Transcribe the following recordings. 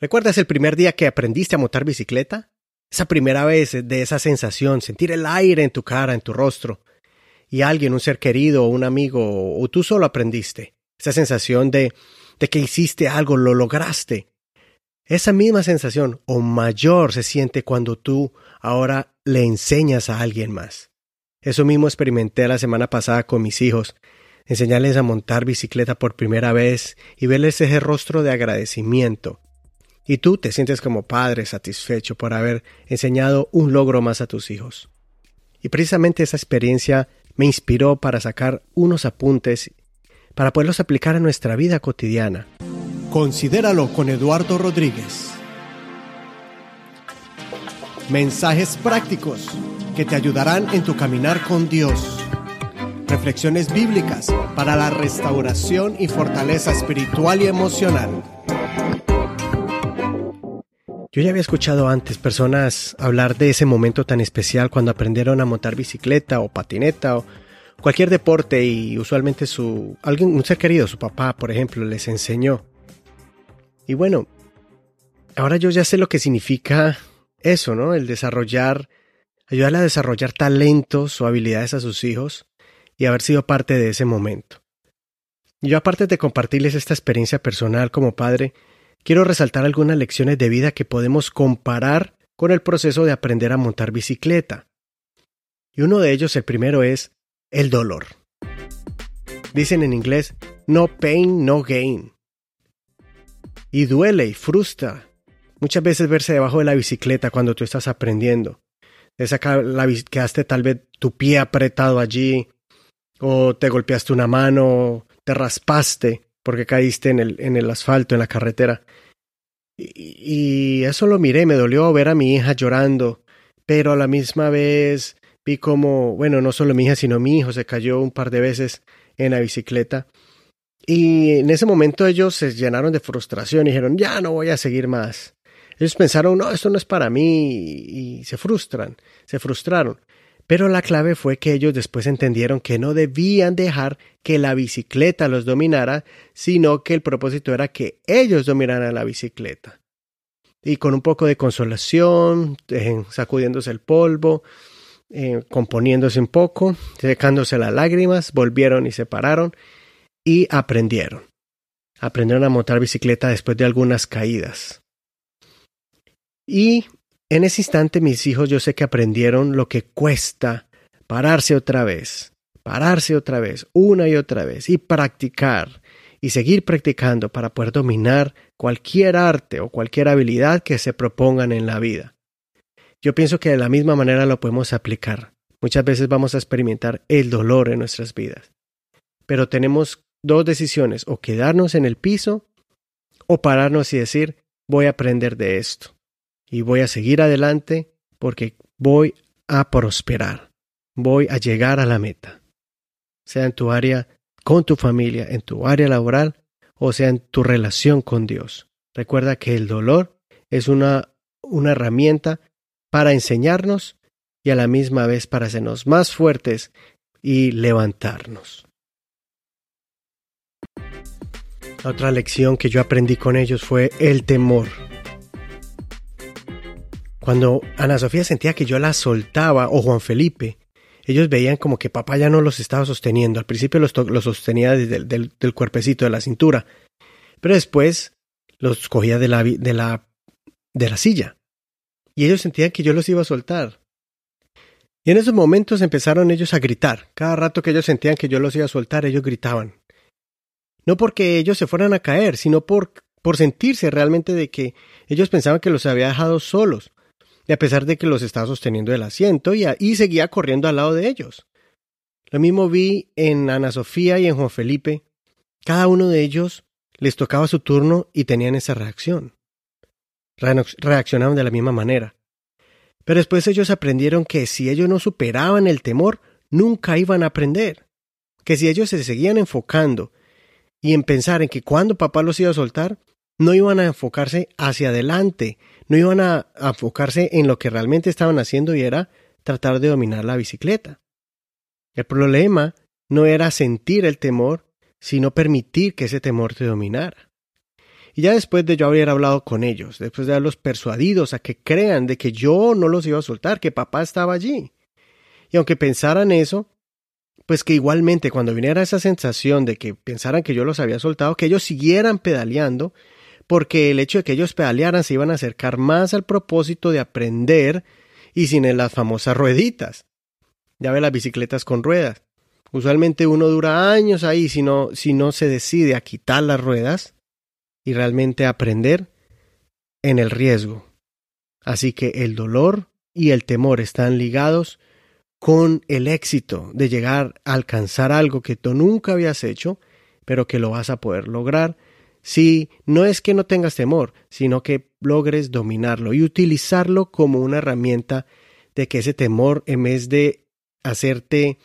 ¿Recuerdas el primer día que aprendiste a montar bicicleta? Esa primera vez de esa sensación, sentir el aire en tu cara, en tu rostro, y alguien, un ser querido un amigo, o tú solo aprendiste. Esa sensación de, de que hiciste algo, lo lograste. Esa misma sensación o mayor se siente cuando tú ahora le enseñas a alguien más. Eso mismo experimenté la semana pasada con mis hijos, enseñarles a montar bicicleta por primera vez y verles ese rostro de agradecimiento. Y tú te sientes como padre satisfecho por haber enseñado un logro más a tus hijos. Y precisamente esa experiencia me inspiró para sacar unos apuntes para poderlos aplicar a nuestra vida cotidiana. Considéralo con Eduardo Rodríguez. Mensajes prácticos que te ayudarán en tu caminar con Dios. Reflexiones bíblicas para la restauración y fortaleza espiritual y emocional. Yo ya había escuchado antes personas hablar de ese momento tan especial cuando aprendieron a montar bicicleta o patineta o cualquier deporte y usualmente su alguien un ser querido, su papá, por ejemplo, les enseñó. Y bueno, ahora yo ya sé lo que significa eso, ¿no? El desarrollar ayudarle a desarrollar talentos o habilidades a sus hijos y haber sido parte de ese momento. Yo aparte de compartirles esta experiencia personal como padre, quiero resaltar algunas lecciones de vida que podemos comparar con el proceso de aprender a montar bicicleta. Y uno de ellos, el primero, es el dolor. Dicen en inglés, no pain, no gain. Y duele y frustra. Muchas veces verse debajo de la bicicleta cuando tú estás aprendiendo. Esa la, quedaste tal vez tu pie apretado allí, o te golpeaste una mano, te raspaste porque caíste en el, en el asfalto, en la carretera. Y, eso lo miré, me dolió ver a mi hija llorando, pero a la misma vez vi como, bueno, no solo mi hija, sino mi hijo se cayó un par de veces en la bicicleta. Y en ese momento ellos se llenaron de frustración y dijeron, ya no voy a seguir más. Ellos pensaron, no, esto no es para mí y se frustran, se frustraron. Pero la clave fue que ellos después entendieron que no debían dejar que la bicicleta los dominara, sino que el propósito era que ellos dominaran la bicicleta. Y con un poco de consolación, sacudiéndose el polvo, eh, componiéndose un poco, secándose las lágrimas, volvieron y se pararon y aprendieron. Aprendieron a montar bicicleta después de algunas caídas. Y en ese instante mis hijos yo sé que aprendieron lo que cuesta pararse otra vez, pararse otra vez, una y otra vez, y practicar, y seguir practicando para poder dominar cualquier arte o cualquier habilidad que se propongan en la vida. Yo pienso que de la misma manera lo podemos aplicar. Muchas veces vamos a experimentar el dolor en nuestras vidas. Pero tenemos dos decisiones, o quedarnos en el piso o pararnos y decir, voy a aprender de esto y voy a seguir adelante porque voy a prosperar, voy a llegar a la meta, sea en tu área con tu familia, en tu área laboral o sea en tu relación con Dios. Recuerda que el dolor es una, una herramienta para enseñarnos y a la misma vez para hacernos más fuertes y levantarnos. otra lección que yo aprendí con ellos fue el temor. Cuando Ana Sofía sentía que yo la soltaba, o Juan Felipe, ellos veían como que papá ya no los estaba sosteniendo. Al principio los, sostenía desde el del, cuerpecito de la cintura, pero después los cogía de la, de, la, de la silla. Y ellos sentían que yo los iba a soltar. Y en esos momentos empezaron ellos a gritar. Cada rato que ellos sentían que yo los iba a soltar, ellos gritaban. No porque ellos se fueran a caer, sino por, por sentirse realmente de que ellos pensaban que los había dejado solos y a pesar de que los estaba sosteniendo del asiento y, y seguía corriendo al lado de ellos. Lo mismo vi en Ana Sofía y en Juan Felipe. Cada uno de ellos les tocaba su turno y tenían esa reacción. Reaccionaban de la misma manera. Pero después ellos aprendieron que si ellos no superaban el temor, nunca iban a aprender. Que si ellos se seguían enfocando y en pensar en que cuando papá los iba a soltar, no iban a enfocarse hacia adelante, no iban a, enfocarse en lo que realmente estaban haciendo y era tratar de dominar la bicicleta. El problema no era sentir el temor, sino permitir que ese temor te dominara. Y ya después de yo haber hablado con ellos, después de haberlos persuadidos a que crean de que yo no los iba a soltar, que papá estaba allí. Y aunque pensaran eso, pues que igualmente cuando viniera esa sensación de que pensaran que yo los había soltado, que ellos siguieran pedaleando, porque el hecho de que ellos pedalearan se iban a acercar más al propósito de aprender y sin las famosas rueditas. Ya ve las bicicletas con ruedas. Usualmente uno dura años ahí si no, si no se decide a quitar las ruedas y realmente aprender en el riesgo. Así que el dolor y el temor están ligados con el éxito de llegar a alcanzar algo que tú nunca habías hecho, pero que lo vas a poder lograr si no es que no tengas temor, sino que logres dominarlo y utilizarlo como una herramienta de que ese temor, en vez de hacerte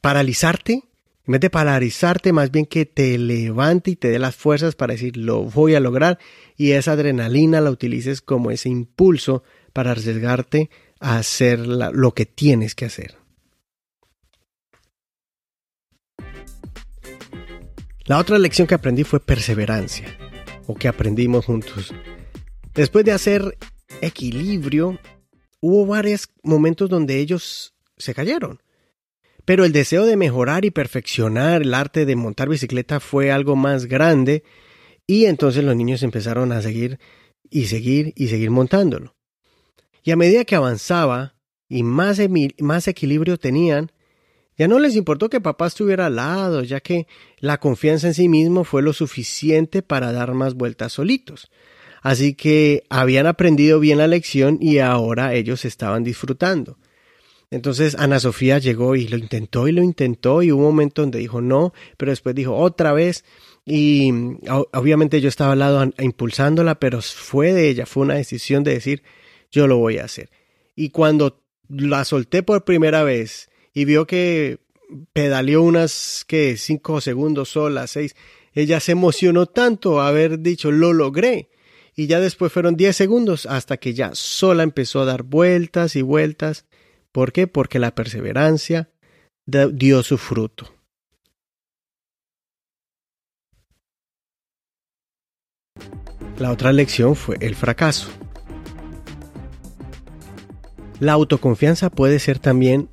paralizarte, en vez de paralizarte, más bien que te levante y te dé las fuerzas para decir lo voy a lograr y esa adrenalina la utilices como ese impulso para arriesgarte a hacer lo que tienes que hacer. La otra lección que aprendí fue perseverancia, o que aprendimos juntos. Después de hacer equilibrio, hubo varios momentos donde ellos se cayeron. Pero el deseo de mejorar y perfeccionar el arte de montar bicicleta fue algo más grande y entonces los niños empezaron a seguir y seguir y seguir montándolo. Y a medida que avanzaba y más, más equilibrio tenían, ya no les importó que papá estuviera al lado, ya que la confianza en sí mismo fue lo suficiente para dar más vueltas solitos. Así que habían aprendido bien la lección y ahora ellos estaban disfrutando. Entonces Ana Sofía llegó y lo intentó y lo intentó y hubo un momento donde dijo no, pero después dijo otra vez y obviamente yo estaba al lado impulsándola, pero fue de ella, fue una decisión de decir yo lo voy a hacer. Y cuando la solté por primera vez y vio que pedaleó unas que cinco segundos sola, seis, ella se emocionó tanto haber dicho lo logré. Y ya después fueron diez segundos hasta que ya sola empezó a dar vueltas y vueltas. ¿Por qué? Porque la perseverancia dio su fruto. La otra lección fue el fracaso. La autoconfianza puede ser también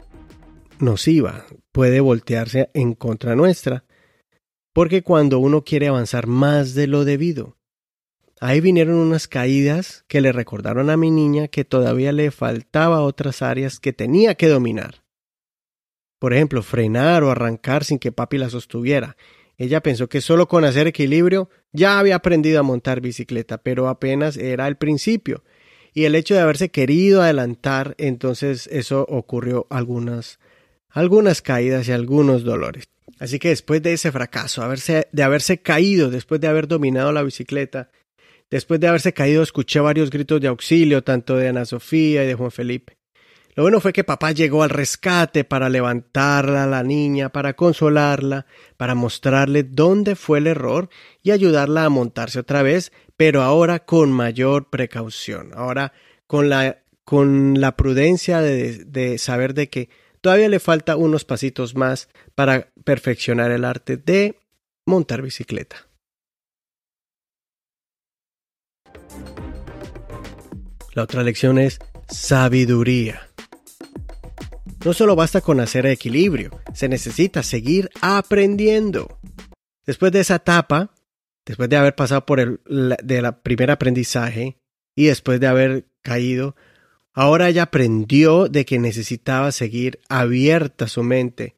nociva, puede voltearse en contra nuestra, porque cuando uno quiere avanzar más de lo debido, ahí vinieron unas caídas que le recordaron a mi niña que todavía le faltaba otras áreas que tenía que dominar. Por ejemplo, frenar o arrancar sin que papi la sostuviera. Ella pensó que solo con hacer equilibrio ya había aprendido a montar bicicleta, pero apenas era el principio y el hecho de haberse querido adelantar, entonces eso ocurrió algunas, algunas caídas y algunos dolores. Así que después de ese fracaso, de haberse caído, después de haber dominado la bicicleta, después de haberse caído, escuché varios gritos de auxilio, tanto de Ana Sofía y de Juan Felipe. Lo bueno fue que papá llegó al rescate para levantarla a la niña, para consolarla, para mostrarle dónde fue el error y ayudarla a montarse otra vez, pero ahora con mayor precaución, ahora con la, con la prudencia de, de saber de que todavía le falta unos pasitos más para perfeccionar el arte de montar bicicleta. La otra lección es sabiduría. No solo basta con hacer equilibrio, se necesita seguir aprendiendo. Después de esa etapa, después de haber pasado por el de la primer aprendizaje y después de haber caído, ahora ella aprendió de que necesitaba seguir abierta su mente,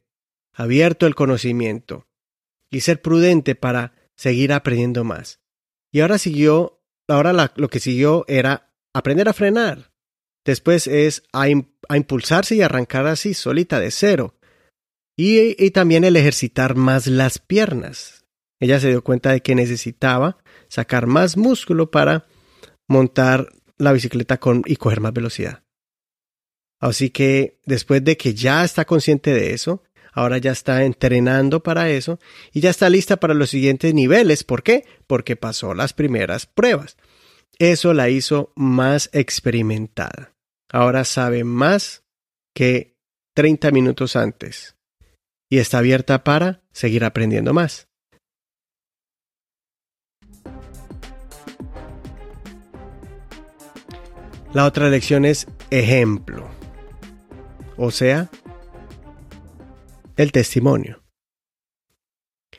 abierto el conocimiento y ser prudente para seguir aprendiendo más. Y ahora siguió, ahora lo que siguió era aprender a frenar. Después es a, a impulsarse y arrancar así, solita, de cero. Y, y también el ejercitar más las piernas, ella se dio cuenta de que necesitaba sacar más músculo para montar la bicicleta con, y coger más velocidad. Así que después de que ya está consciente de eso, ahora ya está entrenando para eso y ya está lista para los siguientes niveles. ¿Por qué? Porque pasó las primeras pruebas. Eso la hizo más experimentada. Ahora sabe más que 30 minutos antes y está abierta para seguir aprendiendo más. La otra lección es ejemplo. O sea, el testimonio.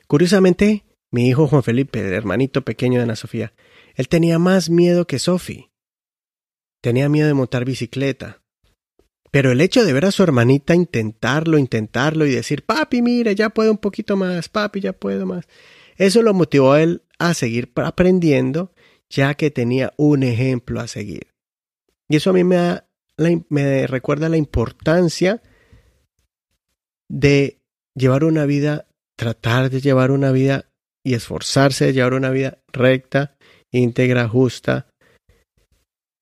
Curiosamente, mi hijo Juan Felipe, el hermanito pequeño de Ana Sofía, él tenía más miedo que Sophie. Tenía miedo de montar bicicleta. Pero el hecho de ver a su hermanita intentarlo, intentarlo y decir, papi, mira, ya puedo un poquito más, papi, ya puedo más, eso lo motivó a él a seguir aprendiendo, ya que tenía un ejemplo a seguir. Y eso a mí me, me recuerda la importancia de llevar una vida, tratar de llevar una vida y esforzarse de llevar una vida recta, íntegra, justa.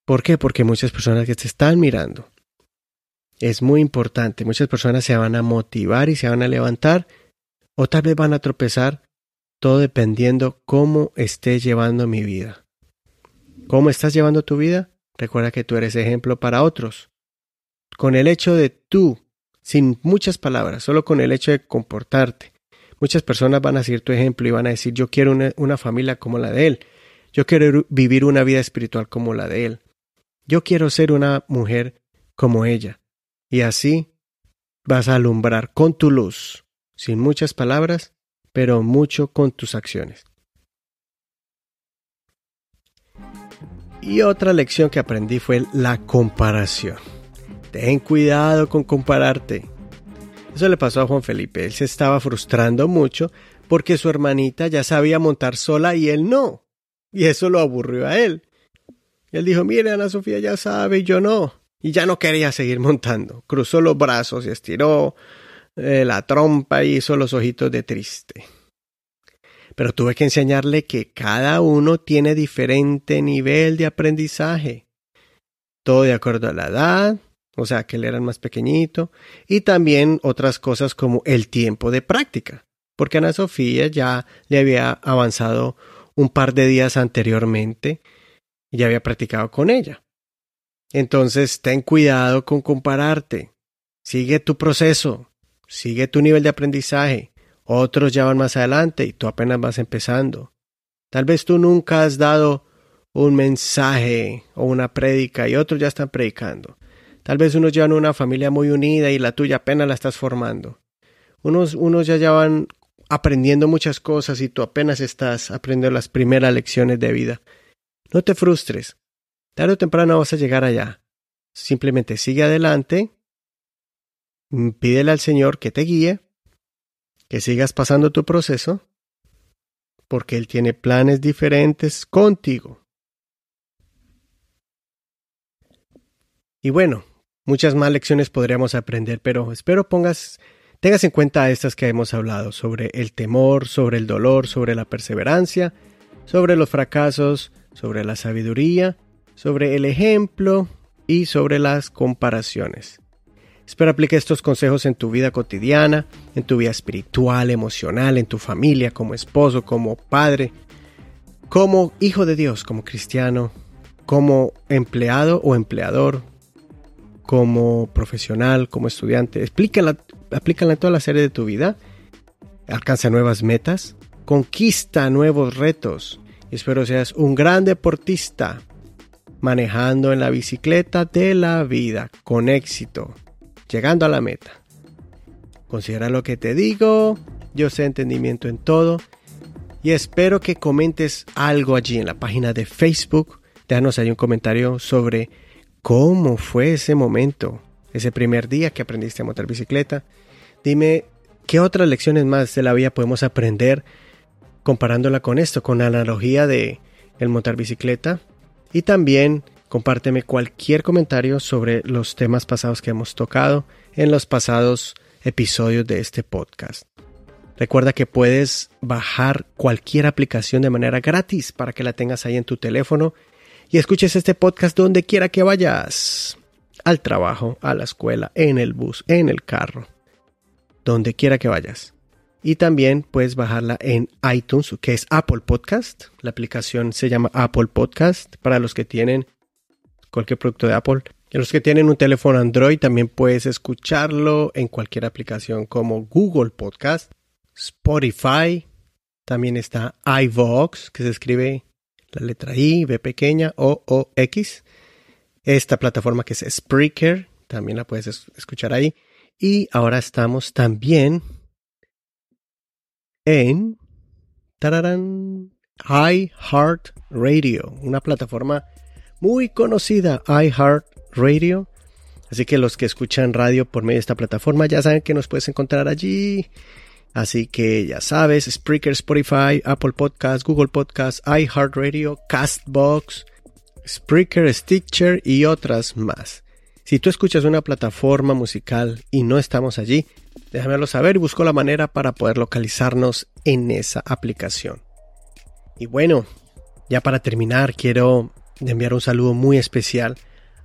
¿Por qué? Porque muchas personas que te están mirando. Es muy importante. Muchas personas se van a motivar y se van a levantar o tal vez van a tropezar, todo dependiendo cómo estés llevando mi vida. ¿Cómo estás llevando tu vida? Recuerda que tú eres ejemplo para otros. Con el hecho de tú, sin muchas palabras, solo con el hecho de comportarte, muchas personas van a seguir tu ejemplo y van a decir yo quiero una, una familia como la de él, yo quiero vivir una vida espiritual como la de Él. Yo quiero ser una mujer como ella. Y así vas a alumbrar con tu luz, sin muchas palabras, pero mucho con tus acciones. Y otra lección que aprendí fue la comparación. Ten cuidado con compararte. Eso le pasó a Juan Felipe. Él se estaba frustrando mucho porque su hermanita ya sabía montar sola y él no. Y eso lo aburrió a él. él dijo, mire, Ana Sofía ya sabe y yo no. Y ya no quería seguir montando. Cruzó los brazos y estiró eh, la trompa y hizo los ojitos de triste. Pero tuve que enseñarle que cada uno tiene diferente nivel de aprendizaje. Todo de acuerdo a la edad, o sea, que él era más pequeñito, y también otras cosas como el tiempo de práctica, porque Ana Sofía ya le había avanzado un par de días anteriormente y ya había practicado con ella. Entonces, ten cuidado con compararte. Sigue tu proceso, sigue tu nivel de aprendizaje. Otros ya van más adelante y tú apenas vas empezando. Tal vez tú nunca has dado un mensaje o una prédica y otros ya están predicando. Tal vez unos llevan una familia muy unida y la tuya apenas la estás formando. Unos, unos ya llevan aprendiendo muchas cosas y tú apenas estás aprendiendo las primeras lecciones de vida. No te frustres. Tarde o temprano vas a llegar allá. Simplemente sigue adelante, pídele al Señor que te guíe, que sigas pasando tu proceso, porque Él tiene planes diferentes contigo. Y bueno, muchas más lecciones podríamos aprender, pero espero pongas Tengas en cuenta estas que hemos hablado sobre el temor, sobre el dolor, sobre la perseverancia, sobre los fracasos, sobre la sabiduría, sobre el ejemplo y sobre las comparaciones. Espero aplique estos consejos en tu vida cotidiana, en tu vida espiritual, emocional, en tu familia, como esposo, como padre, como hijo de Dios, como cristiano, como empleado o empleador, como profesional, como estudiante. Explícala, aplícala en toda la serie de tu vida. Alcanza nuevas metas. Conquista nuevos retos. Espero seas un gran deportista manejando en la bicicleta de la vida con éxito, llegando a la meta. Considera lo que te digo, yo sé entendimiento en todo y espero que comentes algo allí en la página de Facebook. Déjanos ahí un comentario sobre ¿Cómo fue ese momento? Ese primer día que aprendiste a montar bicicleta. Dime, ¿qué otras lecciones más de la vida podemos aprender comparándola con esto, con la analogía de el montar bicicleta? Y también compárteme cualquier comentario sobre los temas pasados que hemos tocado en los pasados episodios de este podcast. Recuerda que puedes bajar cualquier aplicación de manera gratis para que la tengas ahí en tu teléfono y escuches este podcast donde quiera que vayas. Al trabajo, a la escuela, en el bus, en el carro. Donde quiera que vayas. Y también puedes bajarla en iTunes, que es Apple Podcast. La aplicación se llama Apple Podcast para los que tienen cualquier producto de Apple. Y los que tienen un teléfono Android también puedes escucharlo en cualquier aplicación como Google Podcast, Spotify. También está iVox, que se escrive la letra I, B pequeña, O, O, X. esta plataforma que es Spreaker, también la puedes escuchar ahí. Y ahora estamos también en tararán, iHeartRadio, una plataforma muy conocida, iHeartRadio. Así que los que escuchan radio por medio de esta plataforma ya saben que nos puedes encontrar allí. Así que ya sabes, Spreaker, Spotify, Apple Podcasts, Google Podcasts, iHeartRadio, Castbox, Spreaker, Stitcher y otras más. Si tú escuchas una plataforma musical y no estamos allí, déjamelo saber y busco la manera para poder localizarnos en esa aplicación. Y bueno, ya para terminar, quiero enviar un saludo muy especial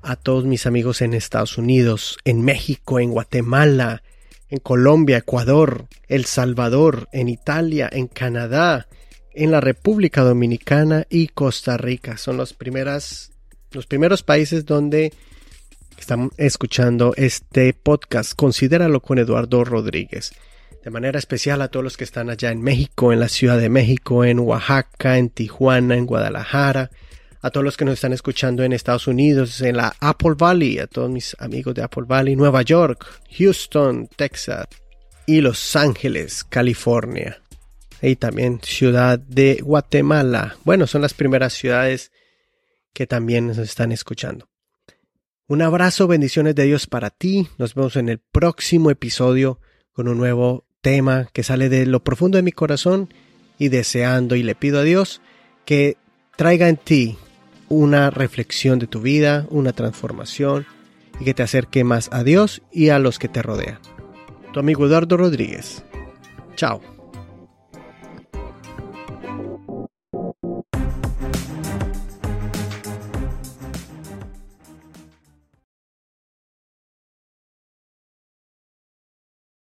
a todos mis amigos en Estados Unidos, en México, en Guatemala, en Colombia, Ecuador, El Salvador, en Italia, en Canadá, en la República Dominicana y Costa Rica. Son los, primeras, los primeros países donde están escuchando este podcast. Considéralo con Eduardo Rodríguez. De manera especial a todos los que están allá en México, en la Ciudad de México, en Oaxaca, en Tijuana, en Guadalajara, a todos los que nos están escuchando en Estados Unidos, en la Apple Valley, a todos mis amigos de Apple Valley, Nueva York, Houston, Texas y Los Ángeles, California. Y también Ciudad de Guatemala. Bueno, son las primeras ciudades que también nos están escuchando. Un abrazo, bendiciones de Dios para ti. Nos vemos en el próximo episodio con un nuevo tema que sale de lo profundo de mi corazón y deseando y le pido a Dios que traiga en ti una reflexión de tu vida, una transformación y que te acerque más a Dios y a los que te rodean. Tu amigo Eduardo Rodríguez. Chao.